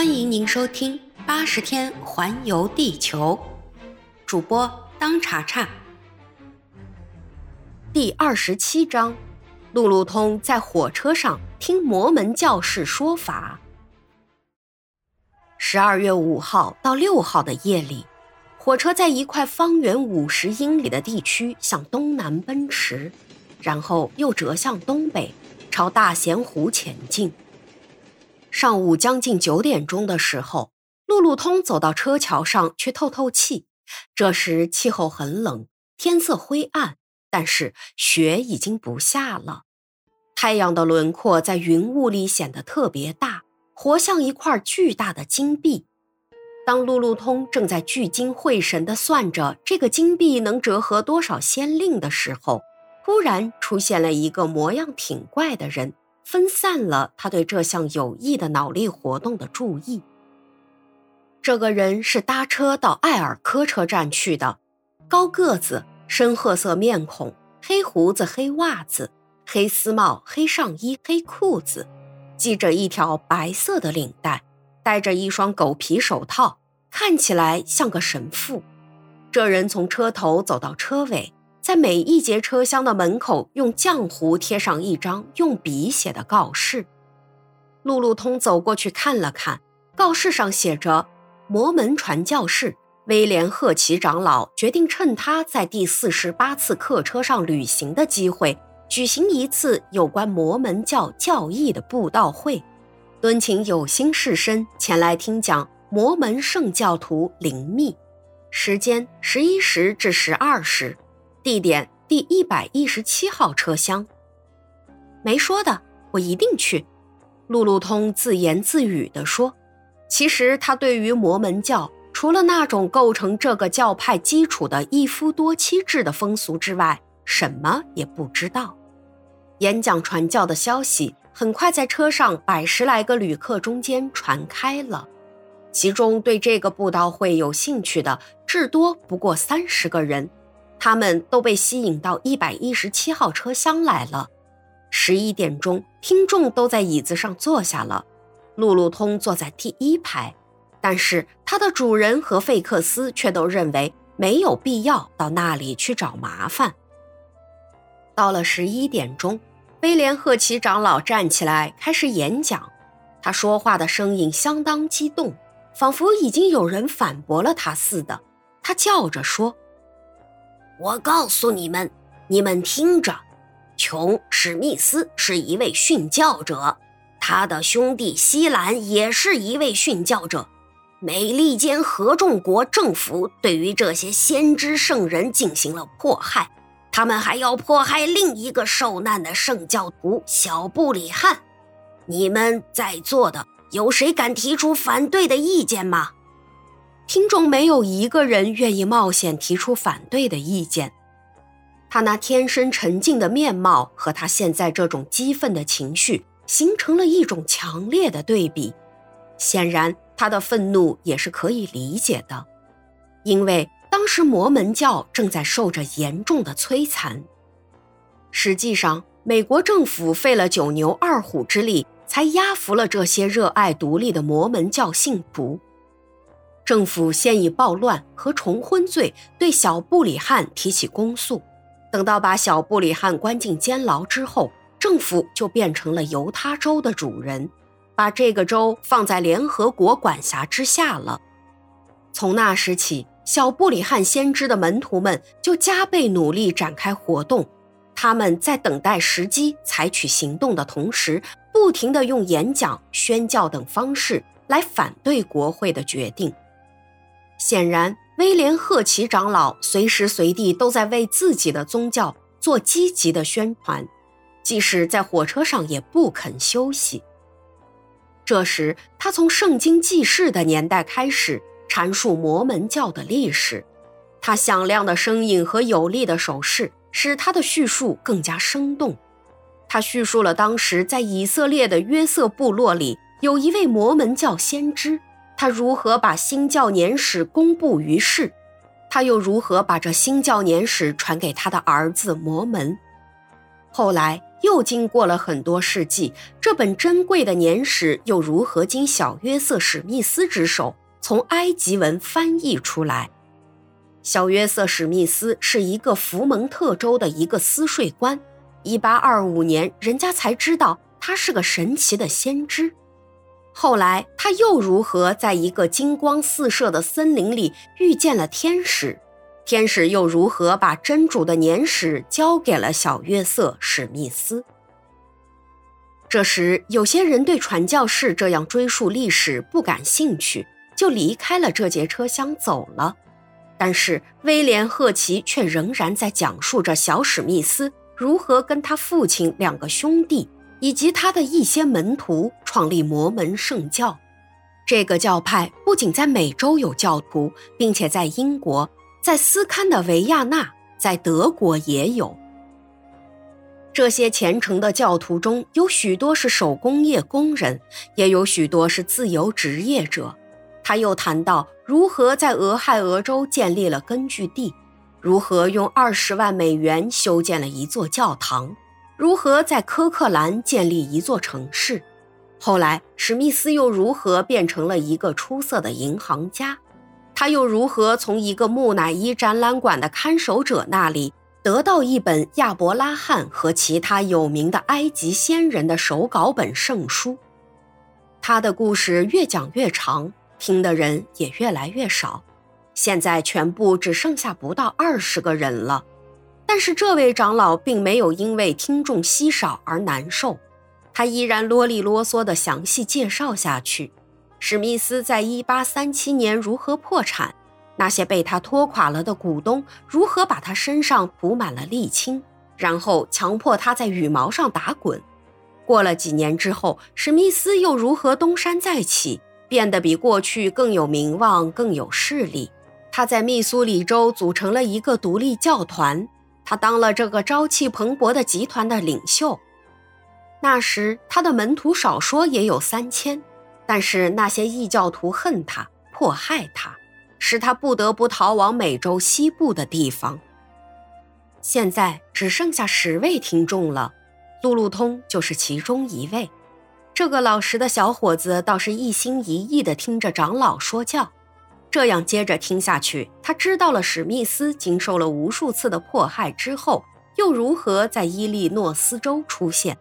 欢迎您收听《八十天环游地球》，主播当查查。第二十七章：路路通在火车上听摩门教士说法。十二月五号到六号的夜里，火车在一块方圆五十英里的地区向东南奔驰，然后又折向东北，朝大咸湖前进。上午将近九点钟的时候，路路通走到车桥上去透透气。这时气候很冷，天色灰暗，但是雪已经不下了。太阳的轮廓在云雾里显得特别大，活像一块巨大的金币。当路路通正在聚精会神地算着这个金币能折合多少先令的时候，突然出现了一个模样挺怪的人。分散了他对这项有益的脑力活动的注意。这个人是搭车到艾尔科车站去的，高个子，深褐色面孔，黑胡子，黑袜子，黑丝帽，黑上衣，黑裤子，系着一条白色的领带，戴着一双狗皮手套，看起来像个神父。这人从车头走到车尾。在每一节车厢的门口，用浆糊贴上一张用笔写的告示。路路通走过去看了看，告示上写着：“摩门传教士威廉·赫奇长老决定趁他在第四十八次客车上旅行的机会，举行一次有关摩门教教义的布道会，敦请有心士绅前来听讲摩门圣教徒灵密。时间：十一时至十二时。”地点第一百一十七号车厢。没说的，我一定去。路路通自言自语地说：“其实他对于摩门教，除了那种构成这个教派基础的一夫多妻制的风俗之外，什么也不知道。”演讲传教的消息很快在车上百十来个旅客中间传开了，其中对这个布道会有兴趣的至多不过三十个人。他们都被吸引到一百一十七号车厢来了。十一点钟，听众都在椅子上坐下了。路路通坐在第一排，但是他的主人和费克斯却都认为没有必要到那里去找麻烦。到了十一点钟，威廉·赫奇长老站起来开始演讲。他说话的声音相当激动，仿佛已经有人反驳了他似的。他叫着说。我告诉你们，你们听着，琼·史密斯是一位殉教者，他的兄弟西兰也是一位殉教者。美利坚合众国政府对于这些先知圣人进行了迫害，他们还要迫害另一个受难的圣教徒小布里汉。你们在座的有谁敢提出反对的意见吗？听众没有一个人愿意冒险提出反对的意见。他那天生沉静的面貌和他现在这种激愤的情绪形成了一种强烈的对比。显然，他的愤怒也是可以理解的，因为当时摩门教正在受着严重的摧残。实际上，美国政府费了九牛二虎之力，才压服了这些热爱独立的摩门教信徒。政府先以暴乱和重婚罪对小布里汉提起公诉，等到把小布里汉关进监牢之后，政府就变成了犹他州的主人，把这个州放在联合国管辖之下了。从那时起，小布里汉先知的门徒们就加倍努力展开活动，他们在等待时机采取行动的同时，不停地用演讲、宣教等方式来反对国会的决定。显然，威廉·赫奇长老随时随地都在为自己的宗教做积极的宣传，即使在火车上也不肯休息。这时，他从圣经记事的年代开始阐述摩门教的历史，他响亮的声音和有力的手势使他的叙述更加生动。他叙述了当时在以色列的约瑟部落里有一位摩门教先知。他如何把新教年史公布于世？他又如何把这新教年史传给他的儿子摩门？后来，又经过了很多世纪，这本珍贵的年史又如何经小约瑟·史密斯之手从埃及文翻译出来？小约瑟·史密斯是一个福蒙特州的一个司税官。1825年，人家才知道他是个神奇的先知。后来，他又如何在一个金光四射的森林里遇见了天使？天使又如何把真主的年史交给了小约瑟·史密斯？这时，有些人对传教士这样追溯历史不感兴趣，就离开了这节车厢走了。但是，威廉·赫奇却仍然在讲述着小史密斯如何跟他父亲两个兄弟以及他的一些门徒创立摩门圣教。这个教派不仅在美洲有教徒，并且在英国。在斯堪的维亚纳，在德国也有。这些虔诚的教徒中有许多是手工业工人，也有许多是自由职业者。他又谈到如何在俄亥俄州建立了根据地，如何用二十万美元修建了一座教堂，如何在科克兰建立一座城市。后来，史密斯又如何变成了一个出色的银行家。他又如何从一个木乃伊展览馆的看守者那里得到一本亚伯拉罕和其他有名的埃及先人的手稿本圣书？他的故事越讲越长，听的人也越来越少。现在全部只剩下不到二十个人了。但是这位长老并没有因为听众稀少而难受，他依然啰里啰嗦地详细介绍下去。史密斯在一八三七年如何破产？那些被他拖垮了的股东如何把他身上涂满了沥青，然后强迫他在羽毛上打滚？过了几年之后，史密斯又如何东山再起，变得比过去更有名望、更有势力？他在密苏里州组成了一个独立教团，他当了这个朝气蓬勃的集团的领袖。那时，他的门徒少说也有三千。但是那些异教徒恨他，迫害他，使他不得不逃往美洲西部的地方。现在只剩下十位听众了，路路通就是其中一位。这个老实的小伙子倒是一心一意地听着长老说教。这样接着听下去，他知道了史密斯经受了无数次的迫害之后，又如何在伊利诺斯州出现。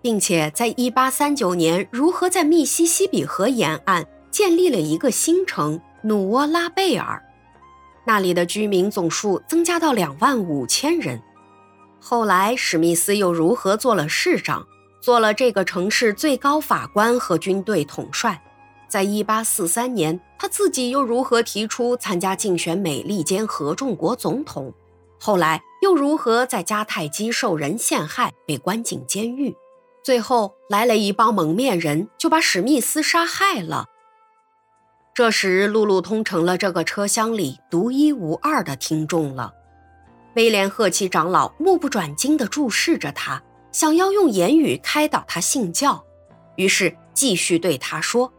并且在1839年，如何在密西西比河沿岸建立了一个新城努沃拉贝尔，那里的居民总数增加到两万五千人。后来，史密斯又如何做了市长，做了这个城市最高法官和军队统帅。在1843年，他自己又如何提出参加竞选美利坚合众国总统？后来又如何在迦太基受人陷害，被关进监狱？最后来了一帮蒙面人，就把史密斯杀害了。这时，路路通成了这个车厢里独一无二的听众了。威廉·赫奇长老目不转睛地注视着他，想要用言语开导他信教，于是继续对他说：“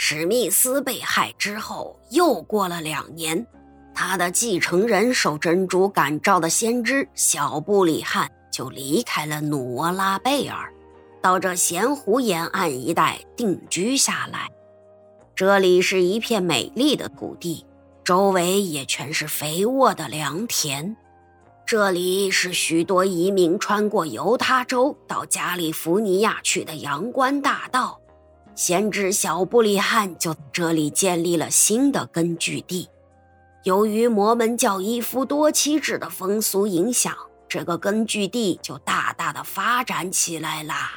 史密斯被害之后，又过了两年，他的继承人受真主感召的先知小布里汉就离开了努沃拉贝尔。”到这咸湖沿岸一带定居下来，这里是一片美丽的土地，周围也全是肥沃的良田。这里是许多移民穿过犹他州到加利福尼亚去的阳关大道。先知小布里汉就这里建立了新的根据地。由于摩门教一夫多妻制的风俗影响，这个根据地就大大的发展起来啦。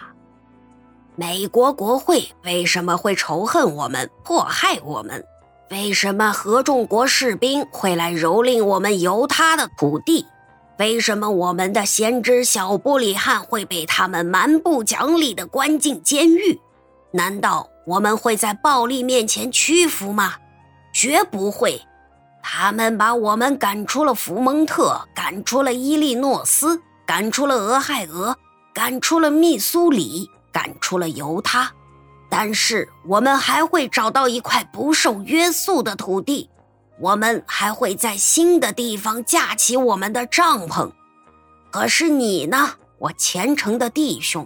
美国国会为什么会仇恨我们、迫害我们？为什么合众国士兵会来蹂躏我们犹他的土地？为什么我们的先知小布里汉会被他们蛮不讲理的关进监狱？难道我们会在暴力面前屈服吗？绝不会！他们把我们赶出了福蒙特，赶出了伊利诺斯，赶出了俄亥俄，赶出了密苏里。赶出了犹他，但是我们还会找到一块不受约束的土地，我们还会在新的地方架起我们的帐篷。可是你呢，我虔诚的弟兄。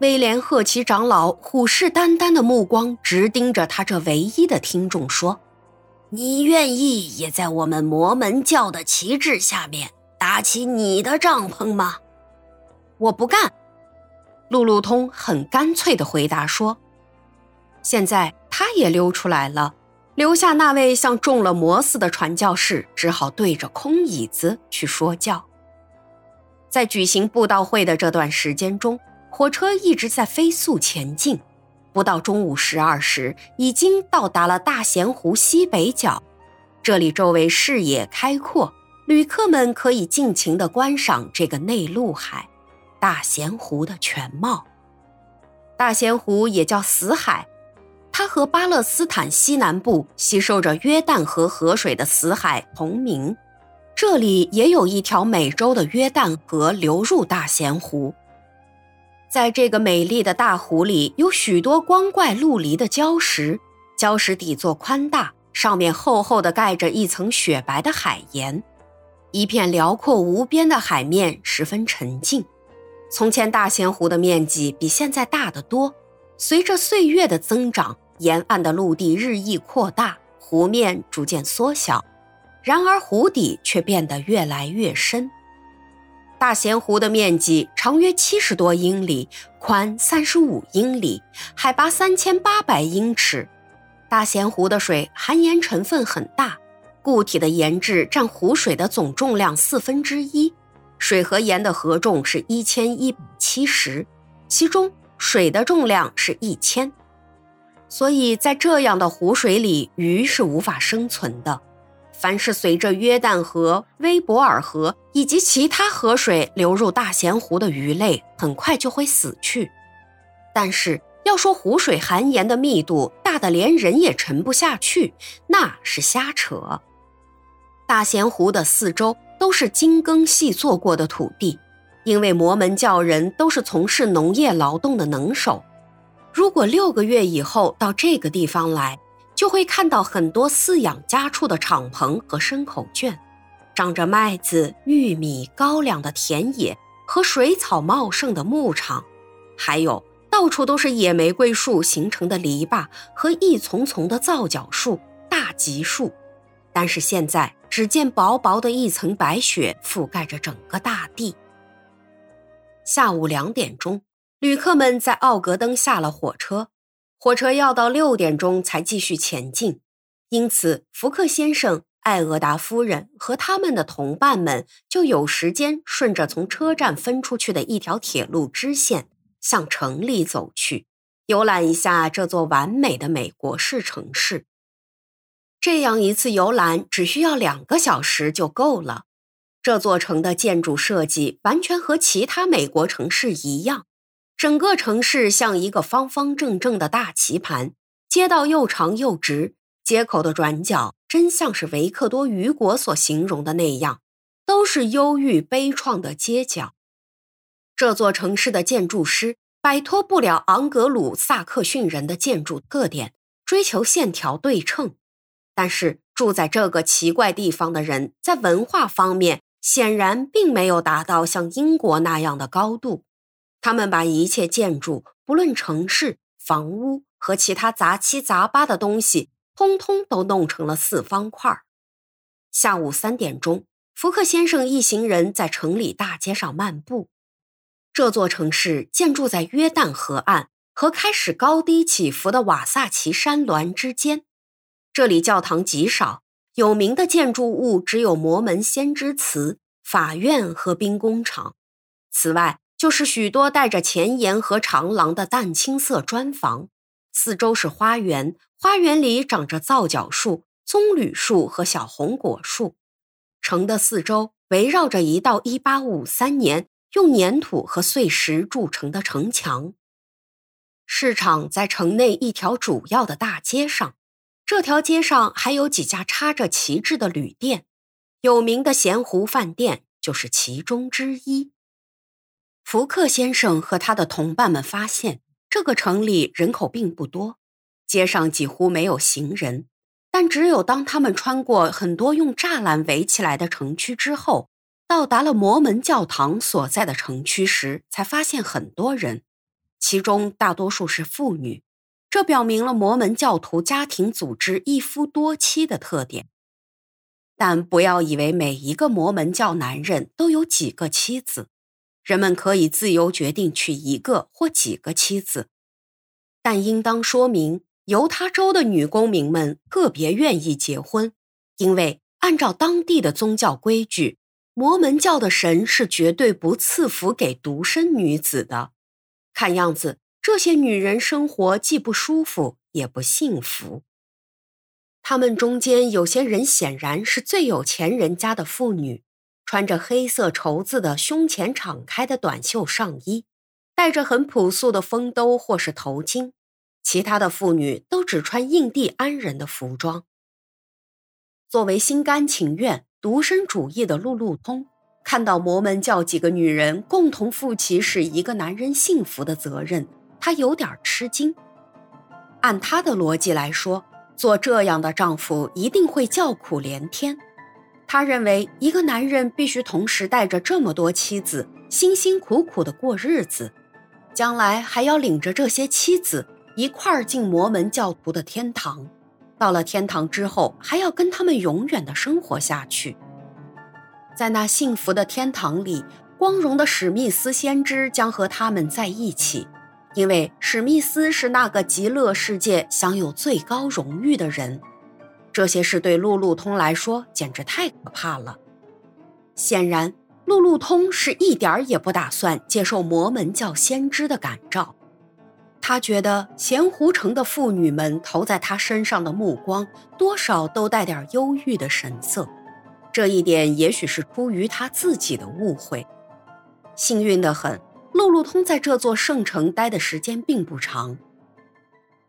威廉赫奇长老虎视眈眈的目光直盯着他这唯一的听众说：“你愿意也在我们魔门教的旗帜下面搭起你的帐篷吗？”我不干。路路通很干脆的回答说：“现在他也溜出来了，留下那位像中了魔似的传教士，只好对着空椅子去说教。”在举行布道会的这段时间中。火车一直在飞速前进，不到中午十二时，已经到达了大咸湖西北角。这里周围视野开阔，旅客们可以尽情地观赏这个内陆海——大咸湖的全貌。大咸湖也叫死海，它和巴勒斯坦西南部吸收着约旦河河水的死海同名。这里也有一条美洲的约旦河流入大咸湖。在这个美丽的大湖里，有许多光怪陆离的礁石，礁石底座宽大，上面厚厚的盖着一层雪白的海盐，一片辽阔无边的海面十分沉静。从前大咸湖的面积比现在大得多，随着岁月的增长，沿岸的陆地日益扩大，湖面逐渐缩小，然而湖底却变得越来越深。大咸湖的面积长约七十多英里，宽三十五英里，海拔三千八百英尺。大咸湖的水含盐成分很大，固体的盐质占湖水的总重量四分之一，水和盐的合重是一千一百七十，其中水的重量是一千，所以在这样的湖水里，鱼是无法生存的。凡是随着约旦河、威伯尔河以及其他河水流入大咸湖的鱼类，很快就会死去。但是要说湖水含盐的密度大的连人也沉不下去，那是瞎扯。大咸湖的四周都是精耕细作过的土地，因为摩门教人都是从事农业劳动的能手。如果六个月以后到这个地方来，就会看到很多饲养家畜的敞篷和牲口圈，长着麦子、玉米、高粱的田野和水草茂盛的牧场，还有到处都是野玫瑰树形成的篱笆和一丛丛的皂角树、大棘树。但是现在只见薄薄的一层白雪覆盖着整个大地。下午两点钟，旅客们在奥格登下了火车。火车要到六点钟才继续前进，因此福克先生、艾俄达夫人和他们的同伴们就有时间顺着从车站分出去的一条铁路支线向城里走去，游览一下这座完美的美国式城市。这样一次游览只需要两个小时就够了。这座城的建筑设计完全和其他美国城市一样。整个城市像一个方方正正的大棋盘，街道又长又直，街口的转角真像是维克多·雨果所形容的那样，都是忧郁悲怆的街角。这座城市的建筑师摆脱不了昂格鲁萨克逊人的建筑特点，追求线条对称。但是住在这个奇怪地方的人，在文化方面显然并没有达到像英国那样的高度。他们把一切建筑，不论城市、房屋和其他杂七杂八的东西，通通都弄成了四方块。下午三点钟，福克先生一行人在城里大街上漫步。这座城市建筑在约旦河岸和开始高低起伏的瓦萨奇山峦之间。这里教堂极少，有名的建筑物只有摩门先知祠、法院和兵工厂。此外，就是许多带着前檐和长廊的淡青色砖房，四周是花园，花园里长着皂角树、棕榈树和小红果树。城的四周围绕着一道1853年用粘土和碎石筑成的城墙。市场在城内一条主要的大街上，这条街上还有几家插着旗帜的旅店，有名的咸湖饭店就是其中之一。福克先生和他的同伴们发现，这个城里人口并不多，街上几乎没有行人。但只有当他们穿过很多用栅栏围起来的城区之后，到达了摩门教堂所在的城区时，才发现很多人，其中大多数是妇女。这表明了摩门教徒家庭组织一夫多妻的特点。但不要以为每一个摩门教男人都有几个妻子，人们可以自由决定娶一个或几个妻子，但应当说明，犹他州的女公民们特别愿意结婚，因为按照当地的宗教规矩，摩门教的神是绝对不赐福给独身女子的。看样子。这些女人生活既不舒服也不幸福。她们中间有些人显然是最有钱人家的妇女，穿着黑色绸子的胸前敞开的短袖上衣，戴着很朴素的风兜或是头巾。其他的妇女都只穿印第安人的服装。作为心甘情愿、独身主义的路路通，看到摩门教几个女人共同负起使一个男人幸福的责任。他有点吃惊。按他的逻辑来说，做这样的丈夫一定会叫苦连天。他认为，一个男人必须同时带着这么多妻子，辛辛苦苦的过日子，将来还要领着这些妻子一块儿进摩门教徒的天堂。到了天堂之后，还要跟他们永远的生活下去。在那幸福的天堂里，光荣的史密斯先知将和他们在一起。因为史密斯是那个极乐世界享有最高荣誉的人，这些事对路路通来说简直太可怕了。显然，路路通是一点儿也不打算接受摩门教先知的感召。他觉得咸湖城的妇女们投在他身上的目光，多少都带点忧郁的神色。这一点也许是出于他自己的误会。幸运的很。路路通在这座圣城待的时间并不长。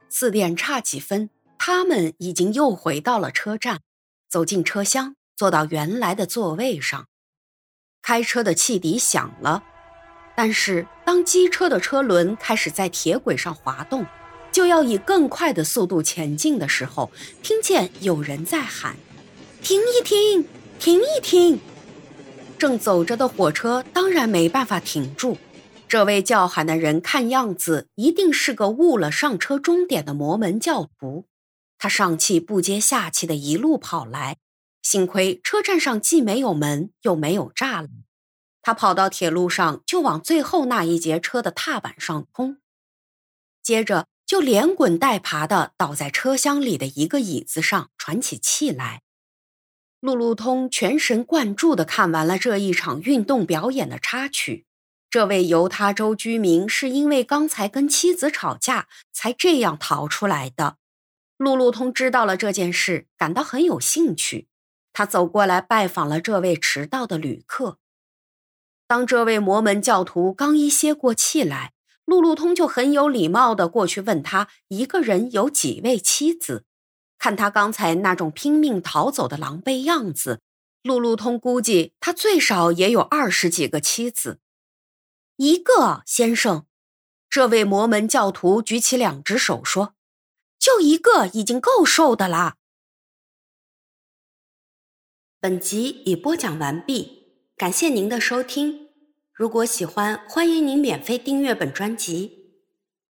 四点差几分，他们已经又回到了车站，走进车厢，坐到原来的座位上。开车的汽笛响了，但是当机车的车轮开始在铁轨上滑动，就要以更快的速度前进的时候，听见有人在喊：“停一停，停一停！”正走着的火车当然没办法停住。这位叫喊的人看样子一定是个误了上车终点的摩门教徒。他上气不接下气的一路跑来，幸亏车站上既没有门又没有栅栏，他跑到铁路上就往最后那一节车的踏板上冲，接着就连滚带爬的倒在车厢里的一个椅子上喘起气来。路路通全神贯注地看完了这一场运动表演的插曲。这位犹他州居民是因为刚才跟妻子吵架才这样逃出来的。路路通知道了这件事，感到很有兴趣。他走过来拜访了这位迟到的旅客。当这位摩门教徒刚一歇过气来，路路通就很有礼貌地过去问他一个人有几位妻子。看他刚才那种拼命逃走的狼狈样子，路路通估计他最少也有二十几个妻子。一个先生，这位摩门教徒举起两只手说：“就一个已经够瘦的啦。”本集已播讲完毕，感谢您的收听。如果喜欢，欢迎您免费订阅本专辑。